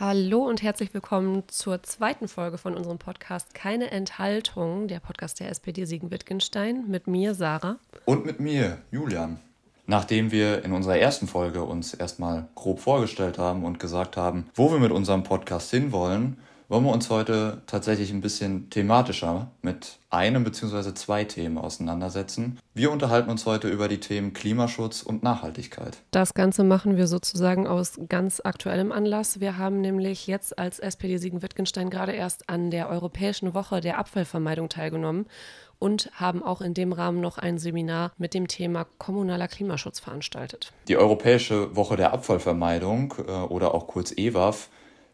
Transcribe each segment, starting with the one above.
Hallo und herzlich willkommen zur zweiten Folge von unserem Podcast Keine Enthaltung, der Podcast der SPD Siegen-Wittgenstein mit mir, Sarah. Und mit mir, Julian. Nachdem wir in unserer ersten Folge uns erstmal grob vorgestellt haben und gesagt haben, wo wir mit unserem Podcast hinwollen, wollen wir uns heute tatsächlich ein bisschen thematischer mit einem bzw. zwei Themen auseinandersetzen. Wir unterhalten uns heute über die Themen Klimaschutz und Nachhaltigkeit. Das Ganze machen wir sozusagen aus ganz aktuellem Anlass. Wir haben nämlich jetzt als SPD Siegen-Wittgenstein gerade erst an der Europäischen Woche der Abfallvermeidung teilgenommen und haben auch in dem Rahmen noch ein Seminar mit dem Thema kommunaler Klimaschutz veranstaltet. Die Europäische Woche der Abfallvermeidung äh, oder auch kurz EWAF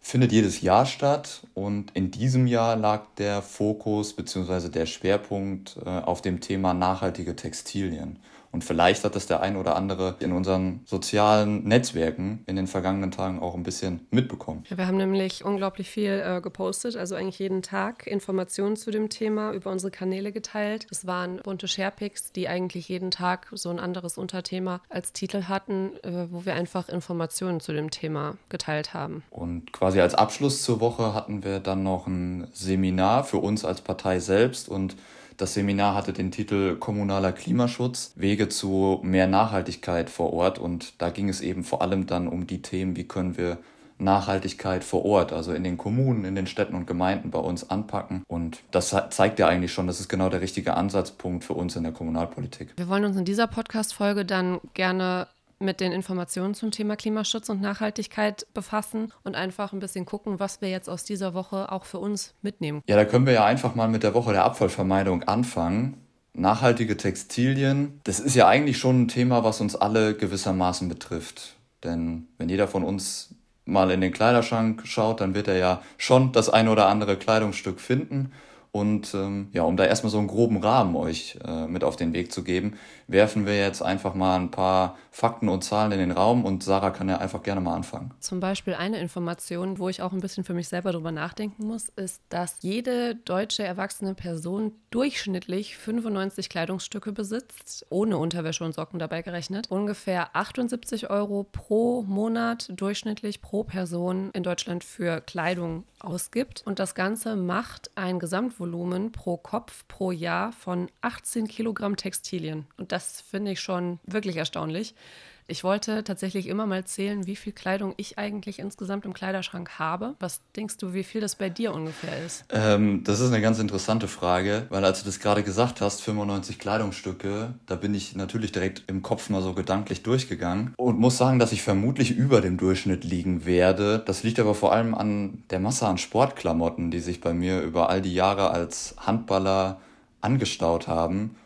findet jedes Jahr statt und in diesem Jahr lag der Fokus bzw. der Schwerpunkt äh, auf dem Thema nachhaltige Textilien. Und vielleicht hat das der ein oder andere in unseren sozialen Netzwerken in den vergangenen Tagen auch ein bisschen mitbekommen. Ja, wir haben nämlich unglaublich viel äh, gepostet, also eigentlich jeden Tag Informationen zu dem Thema über unsere Kanäle geteilt. Es waren bunte Sharepics, die eigentlich jeden Tag so ein anderes Unterthema als Titel hatten, äh, wo wir einfach Informationen zu dem Thema geteilt haben. Und quasi als Abschluss zur Woche hatten wir dann noch ein Seminar für uns als Partei selbst und das Seminar hatte den Titel Kommunaler Klimaschutz, Wege zu mehr Nachhaltigkeit vor Ort. Und da ging es eben vor allem dann um die Themen, wie können wir Nachhaltigkeit vor Ort, also in den Kommunen, in den Städten und Gemeinden bei uns anpacken. Und das zeigt ja eigentlich schon, das ist genau der richtige Ansatzpunkt für uns in der Kommunalpolitik. Wir wollen uns in dieser Podcast-Folge dann gerne mit den Informationen zum Thema Klimaschutz und Nachhaltigkeit befassen und einfach ein bisschen gucken, was wir jetzt aus dieser Woche auch für uns mitnehmen. Ja, da können wir ja einfach mal mit der Woche der Abfallvermeidung anfangen. Nachhaltige Textilien, das ist ja eigentlich schon ein Thema, was uns alle gewissermaßen betrifft. Denn wenn jeder von uns mal in den Kleiderschrank schaut, dann wird er ja schon das ein oder andere Kleidungsstück finden. Und ähm, ja, um da erstmal so einen groben Rahmen euch äh, mit auf den Weg zu geben, werfen wir jetzt einfach mal ein paar Fakten und Zahlen in den Raum und Sarah kann ja einfach gerne mal anfangen. Zum Beispiel eine Information, wo ich auch ein bisschen für mich selber drüber nachdenken muss, ist, dass jede deutsche erwachsene Person durchschnittlich 95 Kleidungsstücke besitzt, ohne Unterwäsche und Socken dabei gerechnet. Ungefähr 78 Euro pro Monat durchschnittlich pro Person in Deutschland für Kleidung ausgibt. Und das Ganze macht ein Gesamtvolumen pro Kopf pro Jahr von 18 Kilogramm Textilien. Und das finde ich schon wirklich erstaunlich. Ich wollte tatsächlich immer mal zählen, wie viel Kleidung ich eigentlich insgesamt im Kleiderschrank habe. Was denkst du, wie viel das bei dir ungefähr ist? Ähm, das ist eine ganz interessante Frage, weil als du das gerade gesagt hast, 95 Kleidungsstücke, da bin ich natürlich direkt im Kopf mal so gedanklich durchgegangen und muss sagen, dass ich vermutlich über dem Durchschnitt liegen werde. Das liegt aber vor allem an der Masse an Sportklamotten, die sich bei mir über all die Jahre als Handballer angestaut haben.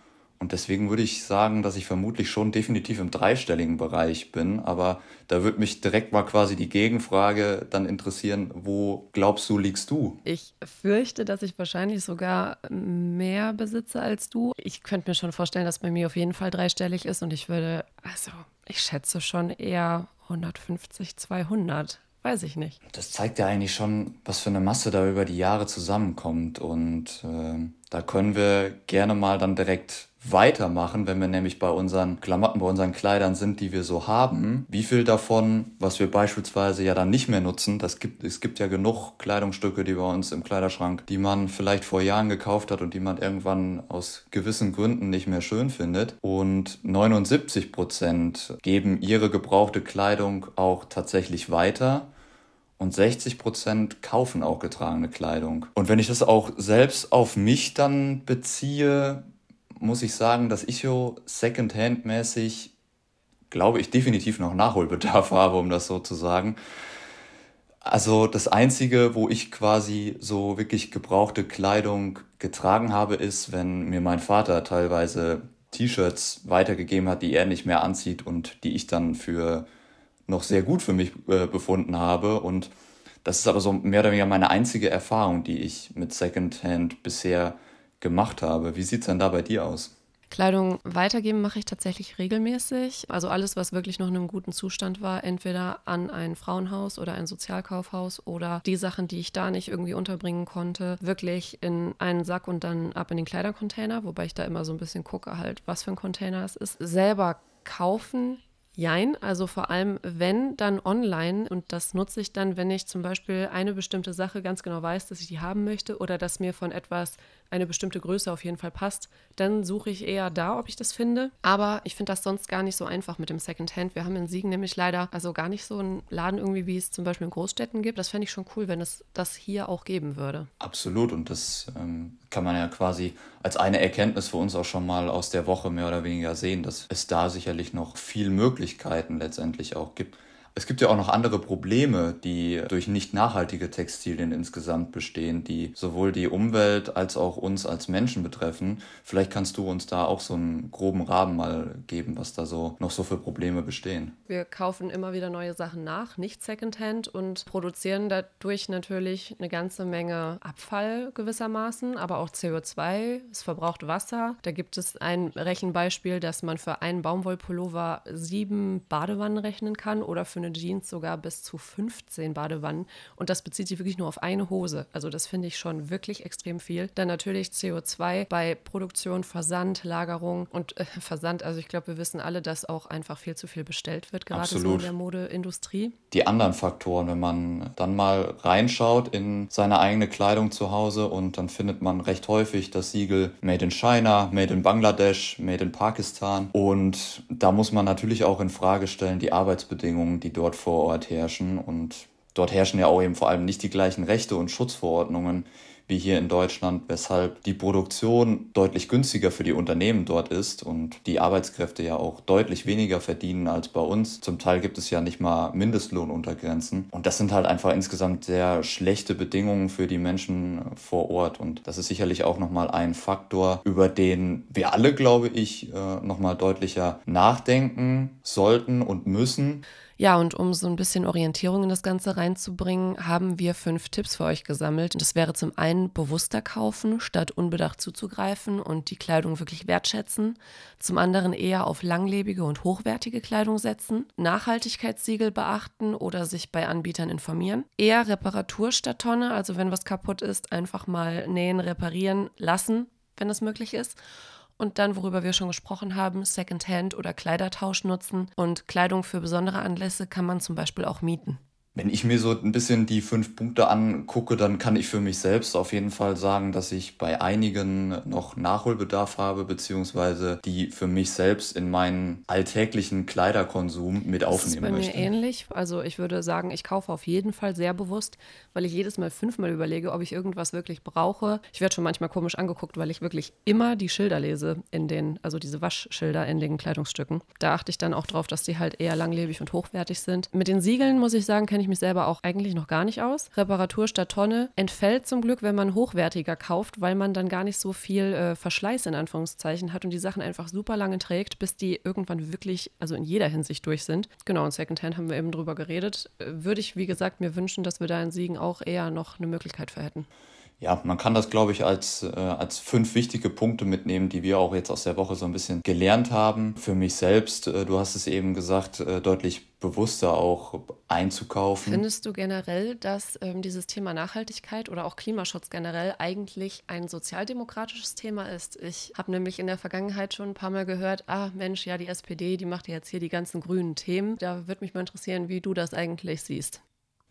Und deswegen würde ich sagen, dass ich vermutlich schon definitiv im dreistelligen Bereich bin. Aber da würde mich direkt mal quasi die Gegenfrage dann interessieren, wo glaubst du, liegst du? Ich fürchte, dass ich wahrscheinlich sogar mehr besitze als du. Ich könnte mir schon vorstellen, dass bei mir auf jeden Fall dreistellig ist. Und ich würde, also ich schätze schon eher 150, 200 weiß ich nicht. Das zeigt ja eigentlich schon, was für eine Masse da über die Jahre zusammenkommt. Und äh, da können wir gerne mal dann direkt weitermachen, wenn wir nämlich bei unseren Klamotten, bei unseren Kleidern sind, die wir so haben. Wie viel davon, was wir beispielsweise ja dann nicht mehr nutzen, das gibt, es gibt ja genug Kleidungsstücke, die bei uns im Kleiderschrank, die man vielleicht vor Jahren gekauft hat und die man irgendwann aus gewissen Gründen nicht mehr schön findet. Und 79 Prozent geben ihre gebrauchte Kleidung auch tatsächlich weiter und 60 Prozent kaufen auch getragene Kleidung. Und wenn ich das auch selbst auf mich dann beziehe, muss ich sagen, dass ich so Secondhand-mäßig, glaube ich, definitiv noch Nachholbedarf habe, um das so zu sagen. Also das Einzige, wo ich quasi so wirklich gebrauchte Kleidung getragen habe, ist, wenn mir mein Vater teilweise T-Shirts weitergegeben hat, die er nicht mehr anzieht und die ich dann für noch sehr gut für mich äh, befunden habe. Und das ist aber so mehr oder weniger meine einzige Erfahrung, die ich mit Secondhand bisher gemacht habe. Wie sieht es denn da bei dir aus? Kleidung weitergeben mache ich tatsächlich regelmäßig. Also alles, was wirklich noch in einem guten Zustand war, entweder an ein Frauenhaus oder ein Sozialkaufhaus oder die Sachen, die ich da nicht irgendwie unterbringen konnte, wirklich in einen Sack und dann ab in den Kleidercontainer, wobei ich da immer so ein bisschen gucke halt, was für ein Container es ist. Selber kaufen Jein, also vor allem wenn, dann online. Und das nutze ich dann, wenn ich zum Beispiel eine bestimmte Sache ganz genau weiß, dass ich die haben möchte oder dass mir von etwas eine bestimmte Größe auf jeden Fall passt, dann suche ich eher da, ob ich das finde. Aber ich finde das sonst gar nicht so einfach mit dem Secondhand. Wir haben in Siegen nämlich leider also gar nicht so einen Laden irgendwie, wie es zum Beispiel in Großstädten gibt. Das fände ich schon cool, wenn es das hier auch geben würde. Absolut. Und das ähm, kann man ja quasi als eine Erkenntnis für uns auch schon mal aus der Woche mehr oder weniger sehen, dass es da sicherlich noch viel Möglichkeiten letztendlich auch gibt. Es gibt ja auch noch andere Probleme, die durch nicht nachhaltige Textilien insgesamt bestehen, die sowohl die Umwelt als auch uns als Menschen betreffen. Vielleicht kannst du uns da auch so einen groben Rahmen mal geben, was da so noch so für Probleme bestehen. Wir kaufen immer wieder neue Sachen nach, nicht Secondhand und produzieren dadurch natürlich eine ganze Menge Abfall gewissermaßen, aber auch CO2. Es verbraucht Wasser. Da gibt es ein Rechenbeispiel, dass man für einen Baumwollpullover sieben Badewannen rechnen kann oder für eine eine Jeans sogar bis zu 15 Badewannen und das bezieht sich wirklich nur auf eine Hose. Also das finde ich schon wirklich extrem viel. Dann natürlich CO2 bei Produktion, Versand, Lagerung und äh, Versand. Also ich glaube, wir wissen alle, dass auch einfach viel zu viel bestellt wird, gerade so in der Modeindustrie. Die anderen Faktoren, wenn man dann mal reinschaut in seine eigene Kleidung zu Hause und dann findet man recht häufig das Siegel Made in China, Made in Bangladesch, Made in Pakistan und da muss man natürlich auch in Frage stellen die Arbeitsbedingungen, die dort vor Ort herrschen. Und dort herrschen ja auch eben vor allem nicht die gleichen Rechte und Schutzverordnungen wie hier in Deutschland, weshalb die Produktion deutlich günstiger für die Unternehmen dort ist und die Arbeitskräfte ja auch deutlich weniger verdienen als bei uns. Zum Teil gibt es ja nicht mal Mindestlohnuntergrenzen. Und das sind halt einfach insgesamt sehr schlechte Bedingungen für die Menschen vor Ort. Und das ist sicherlich auch nochmal ein Faktor, über den wir alle, glaube ich, äh, nochmal deutlicher nachdenken sollten und müssen. Ja, und um so ein bisschen Orientierung in das Ganze reinzubringen, haben wir fünf Tipps für euch gesammelt. Das wäre zum einen bewusster kaufen, statt unbedacht zuzugreifen und die Kleidung wirklich wertschätzen. Zum anderen eher auf langlebige und hochwertige Kleidung setzen, Nachhaltigkeitssiegel beachten oder sich bei Anbietern informieren. Eher Reparatur statt Tonne, also wenn was kaputt ist, einfach mal nähen, reparieren lassen, wenn das möglich ist und dann, worüber wir schon gesprochen haben, Secondhand oder Kleidertausch nutzen. Und Kleidung für besondere Anlässe kann man zum Beispiel auch mieten. Wenn ich mir so ein bisschen die fünf Punkte angucke, dann kann ich für mich selbst auf jeden Fall sagen, dass ich bei einigen noch Nachholbedarf habe, beziehungsweise die für mich selbst in meinen alltäglichen Kleiderkonsum mit das aufnehmen möchte. Das ist bei mir ähnlich. Also ich würde sagen, ich kaufe auf jeden Fall sehr bewusst, weil ich jedes Mal fünfmal überlege, ob ich irgendwas wirklich brauche. Ich werde schon manchmal komisch angeguckt, weil ich wirklich immer die Schilder lese in den, also diese Waschschilder in den Kleidungsstücken. Da achte ich dann auch drauf, dass die halt eher langlebig und hochwertig sind. Mit den Siegeln muss ich sagen, kenne ich ich mich selber auch eigentlich noch gar nicht aus. Reparatur statt Tonne entfällt zum Glück, wenn man hochwertiger kauft, weil man dann gar nicht so viel äh, Verschleiß in Anführungszeichen hat und die Sachen einfach super lange trägt, bis die irgendwann wirklich, also in jeder Hinsicht durch sind. Genau, und Secondhand haben wir eben drüber geredet. Äh, würde ich, wie gesagt, mir wünschen, dass wir da in Siegen auch eher noch eine Möglichkeit für hätten. Ja, man kann das, glaube ich, als, äh, als fünf wichtige Punkte mitnehmen, die wir auch jetzt aus der Woche so ein bisschen gelernt haben. Für mich selbst, äh, du hast es eben gesagt, äh, deutlich bewusster auch einzukaufen. Findest du generell, dass ähm, dieses Thema Nachhaltigkeit oder auch Klimaschutz generell eigentlich ein sozialdemokratisches Thema ist? Ich habe nämlich in der Vergangenheit schon ein paar Mal gehört, ah Mensch, ja, die SPD, die macht jetzt hier die ganzen grünen Themen. Da würde mich mal interessieren, wie du das eigentlich siehst.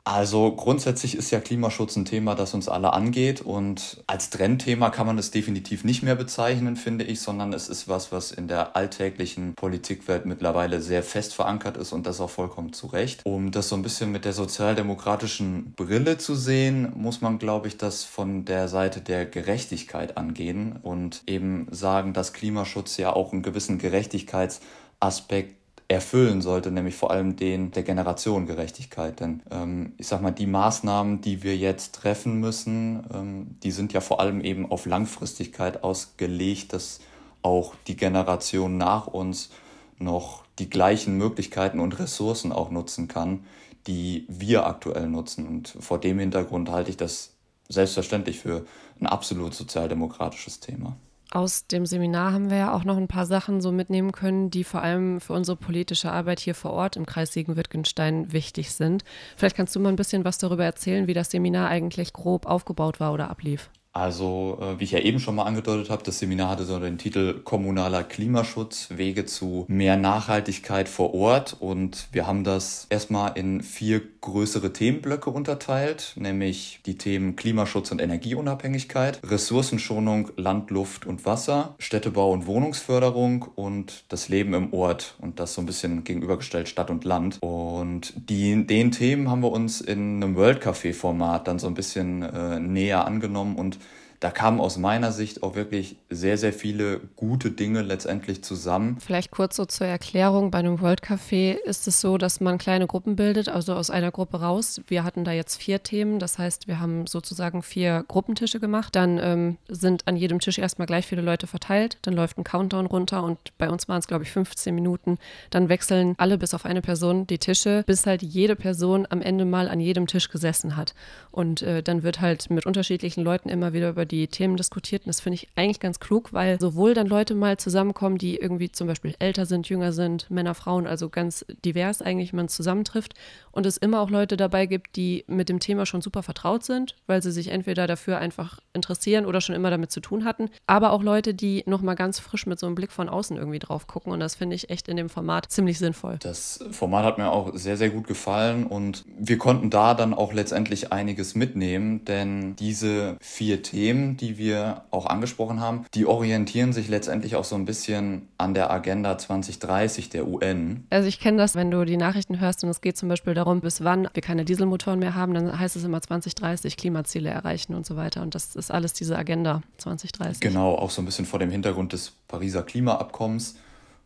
Also grundsätzlich ist ja Klimaschutz ein Thema, das uns alle angeht und als Trendthema kann man es definitiv nicht mehr bezeichnen, finde ich, sondern es ist was, was in der alltäglichen Politikwelt mittlerweile sehr fest verankert ist und das auch vollkommen zu Recht. Um das so ein bisschen mit der sozialdemokratischen Brille zu sehen, muss man, glaube ich, das von der Seite der Gerechtigkeit angehen und eben sagen, dass Klimaschutz ja auch einen gewissen Gerechtigkeitsaspekt erfüllen sollte, nämlich vor allem den der Generationengerechtigkeit. Denn ähm, ich sag mal, die Maßnahmen, die wir jetzt treffen müssen, ähm, die sind ja vor allem eben auf Langfristigkeit ausgelegt, dass auch die Generation nach uns noch die gleichen Möglichkeiten und Ressourcen auch nutzen kann, die wir aktuell nutzen. Und vor dem Hintergrund halte ich das selbstverständlich für ein absolut sozialdemokratisches Thema. Aus dem Seminar haben wir ja auch noch ein paar Sachen so mitnehmen können, die vor allem für unsere politische Arbeit hier vor Ort im Kreis Siegen-Wittgenstein wichtig sind. Vielleicht kannst du mal ein bisschen was darüber erzählen, wie das Seminar eigentlich grob aufgebaut war oder ablief. Also, äh, wie ich ja eben schon mal angedeutet habe, das Seminar hatte so den Titel Kommunaler Klimaschutz, Wege zu mehr Nachhaltigkeit vor Ort. Und wir haben das erstmal in vier größere Themenblöcke unterteilt, nämlich die Themen Klimaschutz und Energieunabhängigkeit, Ressourcenschonung, Land, Luft und Wasser, Städtebau und Wohnungsförderung und das Leben im Ort. Und das so ein bisschen gegenübergestellt Stadt und Land. Und die, den Themen haben wir uns in einem World Café Format dann so ein bisschen äh, näher angenommen und da kamen aus meiner Sicht auch wirklich sehr, sehr viele gute Dinge letztendlich zusammen. Vielleicht kurz so zur Erklärung. Bei einem World Café ist es so, dass man kleine Gruppen bildet, also aus einer Gruppe raus. Wir hatten da jetzt vier Themen. Das heißt, wir haben sozusagen vier Gruppentische gemacht. Dann ähm, sind an jedem Tisch erstmal gleich viele Leute verteilt. Dann läuft ein Countdown runter und bei uns waren es, glaube ich, 15 Minuten. Dann wechseln alle bis auf eine Person die Tische, bis halt jede Person am Ende mal an jedem Tisch gesessen hat. Und äh, dann wird halt mit unterschiedlichen Leuten immer wieder über die Themen diskutiert. Und das finde ich eigentlich ganz klug, weil sowohl dann Leute mal zusammenkommen, die irgendwie zum Beispiel älter sind, jünger sind, Männer, Frauen, also ganz divers eigentlich man zusammentrifft. Und es immer auch Leute dabei gibt, die mit dem Thema schon super vertraut sind, weil sie sich entweder dafür einfach interessieren oder schon immer damit zu tun hatten. Aber auch Leute, die nochmal ganz frisch mit so einem Blick von außen irgendwie drauf gucken. Und das finde ich echt in dem Format ziemlich sinnvoll. Das Format hat mir auch sehr, sehr gut gefallen und wir konnten da dann auch letztendlich einiges mitnehmen, denn diese vier Themen, die wir auch angesprochen haben, die orientieren sich letztendlich auch so ein bisschen an der Agenda 2030 der UN. Also ich kenne das, wenn du die Nachrichten hörst und es geht zum Beispiel darum, bis wann wir keine Dieselmotoren mehr haben, dann heißt es immer 2030 Klimaziele erreichen und so weiter. Und das ist alles diese Agenda 2030. Genau, auch so ein bisschen vor dem Hintergrund des Pariser Klimaabkommens.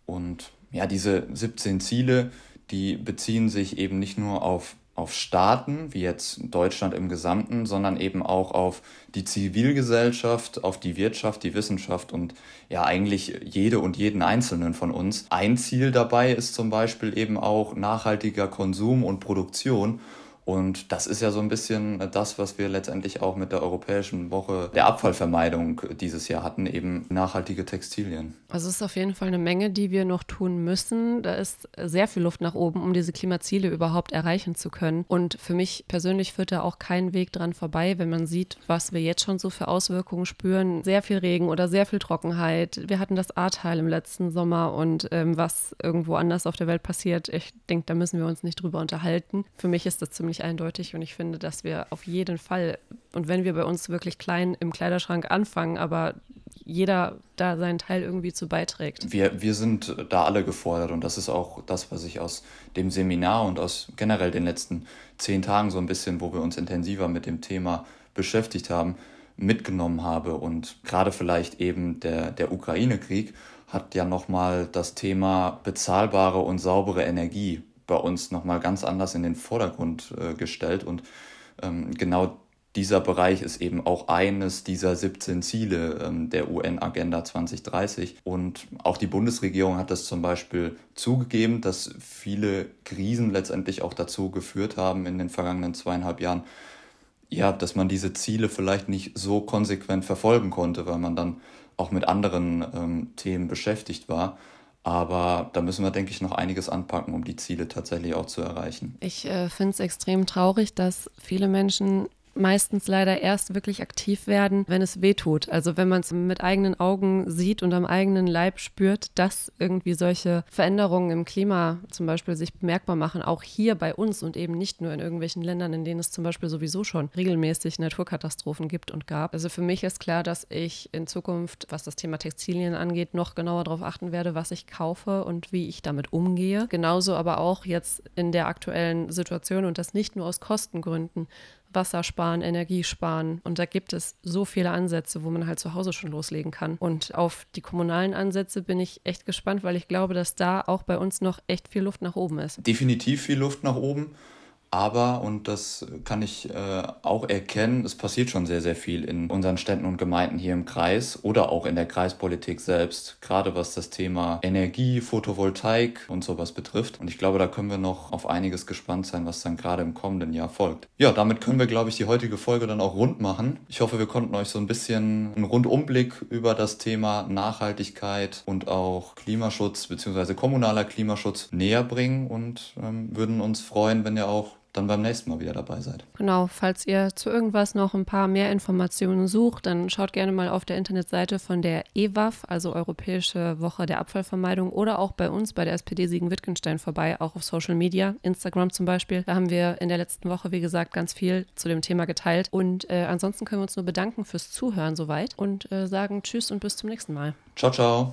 Und ja, diese 17 Ziele, die beziehen sich eben nicht nur auf auf Staaten, wie jetzt Deutschland im Gesamten, sondern eben auch auf die Zivilgesellschaft, auf die Wirtschaft, die Wissenschaft und ja eigentlich jede und jeden Einzelnen von uns. Ein Ziel dabei ist zum Beispiel eben auch nachhaltiger Konsum und Produktion und das ist ja so ein bisschen das, was wir letztendlich auch mit der Europäischen Woche der Abfallvermeidung dieses Jahr hatten, eben nachhaltige Textilien. Also es ist auf jeden Fall eine Menge, die wir noch tun müssen. Da ist sehr viel Luft nach oben, um diese Klimaziele überhaupt erreichen zu können. Und für mich persönlich führt da auch kein Weg dran vorbei, wenn man sieht, was wir jetzt schon so für Auswirkungen spüren. Sehr viel Regen oder sehr viel Trockenheit. Wir hatten das Ahrtal im letzten Sommer und ähm, was irgendwo anders auf der Welt passiert, ich denke, da müssen wir uns nicht drüber unterhalten. Für mich ist das ziemlich ziemlich eindeutig und ich finde, dass wir auf jeden Fall, und wenn wir bei uns wirklich klein im Kleiderschrank anfangen, aber jeder da seinen Teil irgendwie zu beiträgt. Wir, wir sind da alle gefordert und das ist auch das, was ich aus dem Seminar und aus generell den letzten zehn Tagen so ein bisschen, wo wir uns intensiver mit dem Thema beschäftigt haben, mitgenommen habe. Und gerade vielleicht eben der, der Ukraine-Krieg hat ja nochmal das Thema bezahlbare und saubere Energie bei uns nochmal ganz anders in den Vordergrund äh, gestellt. Und ähm, genau dieser Bereich ist eben auch eines dieser 17 Ziele ähm, der UN-Agenda 2030. Und auch die Bundesregierung hat das zum Beispiel zugegeben, dass viele Krisen letztendlich auch dazu geführt haben in den vergangenen zweieinhalb Jahren, ja, dass man diese Ziele vielleicht nicht so konsequent verfolgen konnte, weil man dann auch mit anderen ähm, Themen beschäftigt war. Aber da müssen wir, denke ich, noch einiges anpacken, um die Ziele tatsächlich auch zu erreichen. Ich äh, finde es extrem traurig, dass viele Menschen meistens leider erst wirklich aktiv werden, wenn es weh tut. Also wenn man es mit eigenen Augen sieht und am eigenen Leib spürt, dass irgendwie solche Veränderungen im Klima zum Beispiel sich bemerkbar machen, auch hier bei uns und eben nicht nur in irgendwelchen Ländern, in denen es zum Beispiel sowieso schon regelmäßig Naturkatastrophen gibt und gab. Also für mich ist klar, dass ich in Zukunft, was das Thema Textilien angeht, noch genauer darauf achten werde, was ich kaufe und wie ich damit umgehe. Genauso aber auch jetzt in der aktuellen Situation und das nicht nur aus Kostengründen, Wasser sparen, Energie sparen. Und da gibt es so viele Ansätze, wo man halt zu Hause schon loslegen kann. Und auf die kommunalen Ansätze bin ich echt gespannt, weil ich glaube, dass da auch bei uns noch echt viel Luft nach oben ist. Definitiv viel Luft nach oben. Aber, und das kann ich äh, auch erkennen, es passiert schon sehr, sehr viel in unseren Städten und Gemeinden hier im Kreis oder auch in der Kreispolitik selbst, gerade was das Thema Energie, Photovoltaik und sowas betrifft. Und ich glaube, da können wir noch auf einiges gespannt sein, was dann gerade im kommenden Jahr folgt. Ja, damit können wir, glaube ich, die heutige Folge dann auch rund machen. Ich hoffe, wir konnten euch so ein bisschen einen Rundumblick über das Thema Nachhaltigkeit und auch Klimaschutz bzw. kommunaler Klimaschutz näher bringen und ähm, würden uns freuen, wenn ihr auch dann beim nächsten Mal wieder dabei seid. Genau, falls ihr zu irgendwas noch ein paar mehr Informationen sucht, dann schaut gerne mal auf der Internetseite von der EWAF, also Europäische Woche der Abfallvermeidung, oder auch bei uns bei der SPD Siegen-Wittgenstein vorbei, auch auf Social Media, Instagram zum Beispiel. Da haben wir in der letzten Woche, wie gesagt, ganz viel zu dem Thema geteilt. Und äh, ansonsten können wir uns nur bedanken fürs Zuhören soweit und äh, sagen Tschüss und bis zum nächsten Mal. Ciao, ciao.